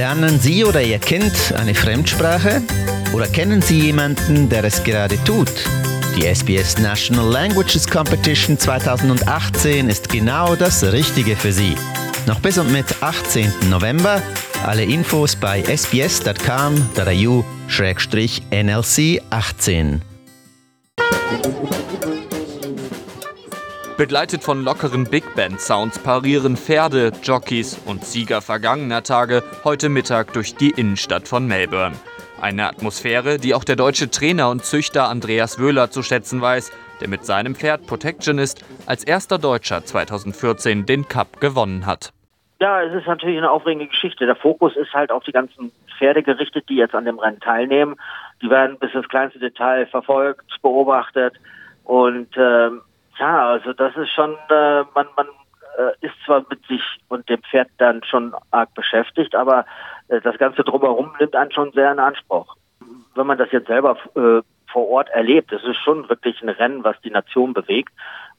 Lernen Sie oder Ihr Kind eine Fremdsprache? Oder kennen Sie jemanden, der es gerade tut? Die SBS National Languages Competition 2018 ist genau das Richtige für Sie. Noch bis und mit 18. November. Alle Infos bei sbs.com.au-nlc 18. Begleitet von lockeren Big Band Sounds parieren Pferde, Jockeys und Sieger vergangener Tage heute Mittag durch die Innenstadt von Melbourne. Eine Atmosphäre, die auch der deutsche Trainer und Züchter Andreas Wöhler zu schätzen weiß, der mit seinem Pferd Protectionist als erster Deutscher 2014 den Cup gewonnen hat. Ja, es ist natürlich eine aufregende Geschichte. Der Fokus ist halt auf die ganzen Pferde gerichtet, die jetzt an dem Rennen teilnehmen. Die werden bis ins kleinste Detail verfolgt, beobachtet und ähm, ja, also das ist schon, äh, man, man äh, ist zwar mit sich und dem Pferd dann schon arg beschäftigt, aber äh, das Ganze drumherum nimmt einen schon sehr in Anspruch. Wenn man das jetzt selber äh, vor Ort erlebt, es ist schon wirklich ein Rennen, was die Nation bewegt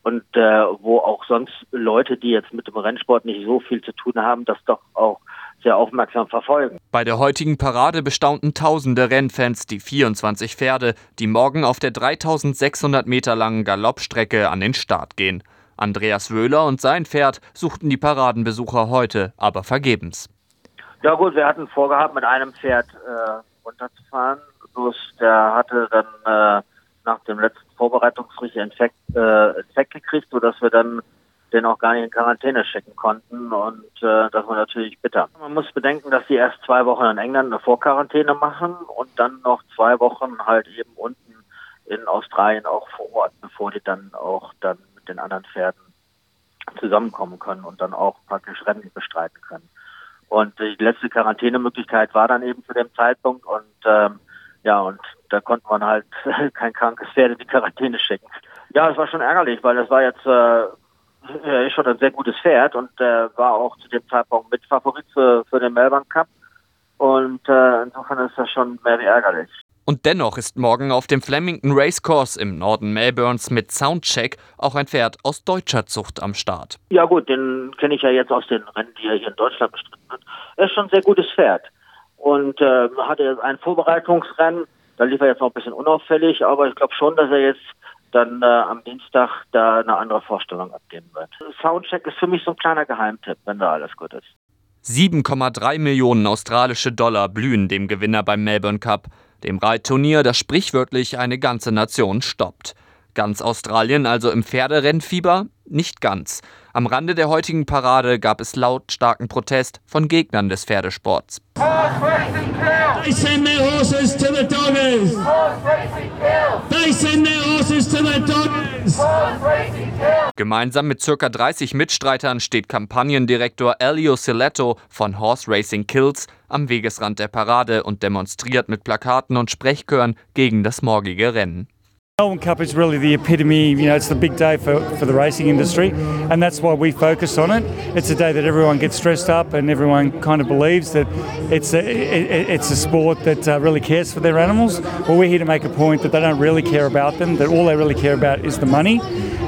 und äh, wo auch sonst Leute, die jetzt mit dem Rennsport nicht so viel zu tun haben, das doch auch sehr aufmerksam verfolgen. Bei der heutigen Parade bestaunten tausende Rennfans die 24 Pferde, die morgen auf der 3600 Meter langen Galoppstrecke an den Start gehen. Andreas Wöhler und sein Pferd suchten die Paradenbesucher heute, aber vergebens. Ja gut, wir hatten vorgehabt, mit einem Pferd äh, runterzufahren. Bloß der hatte dann äh, nach dem letzten Vorbereitungsricht Infekt, äh, Infekt gekriegt, sodass wir dann den auch gar nicht in Quarantäne schicken konnten und äh, das war natürlich bitter. Man muss bedenken, dass die erst zwei Wochen in England eine Vorquarantäne machen und dann noch zwei Wochen halt eben unten in Australien auch vor Ort, bevor die dann auch dann mit den anderen Pferden zusammenkommen können und dann auch praktisch Rennen bestreiten können. Und die letzte Quarantänemöglichkeit war dann eben zu dem Zeitpunkt und ähm, ja, und da konnte man halt kein krankes Pferd in die Quarantäne schicken. Ja, es war schon ärgerlich, weil das war jetzt äh, er ist schon ein sehr gutes Pferd und äh, war auch zu dem Zeitpunkt Mitfavorit für, für den Melbourne Cup. Und äh, insofern ist das schon mehr wie ärgerlich. Und dennoch ist morgen auf dem Flemington Racecourse im Norden Melbournes mit Soundcheck auch ein Pferd aus deutscher Zucht am Start. Ja gut, den kenne ich ja jetzt aus den Rennen, die er hier in Deutschland bestritten hat. Er ist schon ein sehr gutes Pferd. Und äh, hatte jetzt ein Vorbereitungsrennen, da lief er jetzt noch ein bisschen unauffällig, aber ich glaube schon, dass er jetzt dann äh, am Dienstag da eine andere Vorstellung abgeben wird. Soundcheck ist für mich so ein kleiner Geheimtipp, wenn da alles gut ist. 7,3 Millionen australische Dollar blühen dem Gewinner beim Melbourne Cup, dem Reitturnier, das sprichwörtlich eine ganze Nation stoppt. Ganz Australien also im Pferderennfieber? Nicht ganz. Am Rande der heutigen Parade gab es lautstarken Protest von Gegnern des Pferdesports. They send their horses to the doggers. They send their horses to the doggers. Gemeinsam mit ca. 30 Mitstreitern steht Kampagnendirektor Elio Siletto von Horse Racing Kills am Wegesrand der Parade und demonstriert mit Plakaten und Sprechchören gegen das morgige Rennen. Melbourne Cup is really the epitome, you know, it's the big day for, for the racing industry, and that's why we focus on it. It's a day that everyone gets dressed up and everyone kind of believes that it's a, it, it's a sport that uh, really cares for their animals. Well, we're here to make a point that they don't really care about them, that all they really care about is the money,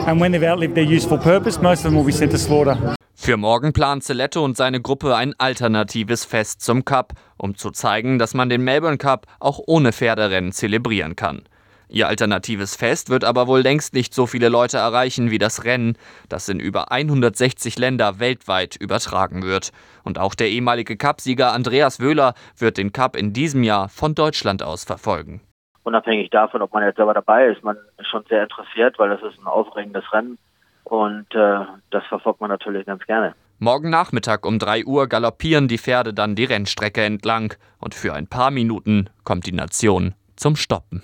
and when they've outlived their useful purpose, most of them will be sent to slaughter. Für morgen plant Celetto und seine Gruppe ein alternatives Fest zum Cup, um zu zeigen, dass man den Melbourne Cup auch ohne Pferderennen zelebrieren kann. Ihr alternatives Fest wird aber wohl längst nicht so viele Leute erreichen wie das Rennen, das in über 160 Länder weltweit übertragen wird. Und auch der ehemalige Cupsieger Andreas Wöhler wird den Cup in diesem Jahr von Deutschland aus verfolgen. Unabhängig davon, ob man jetzt selber dabei ist, man ist schon sehr interessiert, weil das ist ein aufregendes Rennen und äh, das verfolgt man natürlich ganz gerne. Morgen Nachmittag um 3 Uhr galoppieren die Pferde dann die Rennstrecke entlang und für ein paar Minuten kommt die Nation zum Stoppen.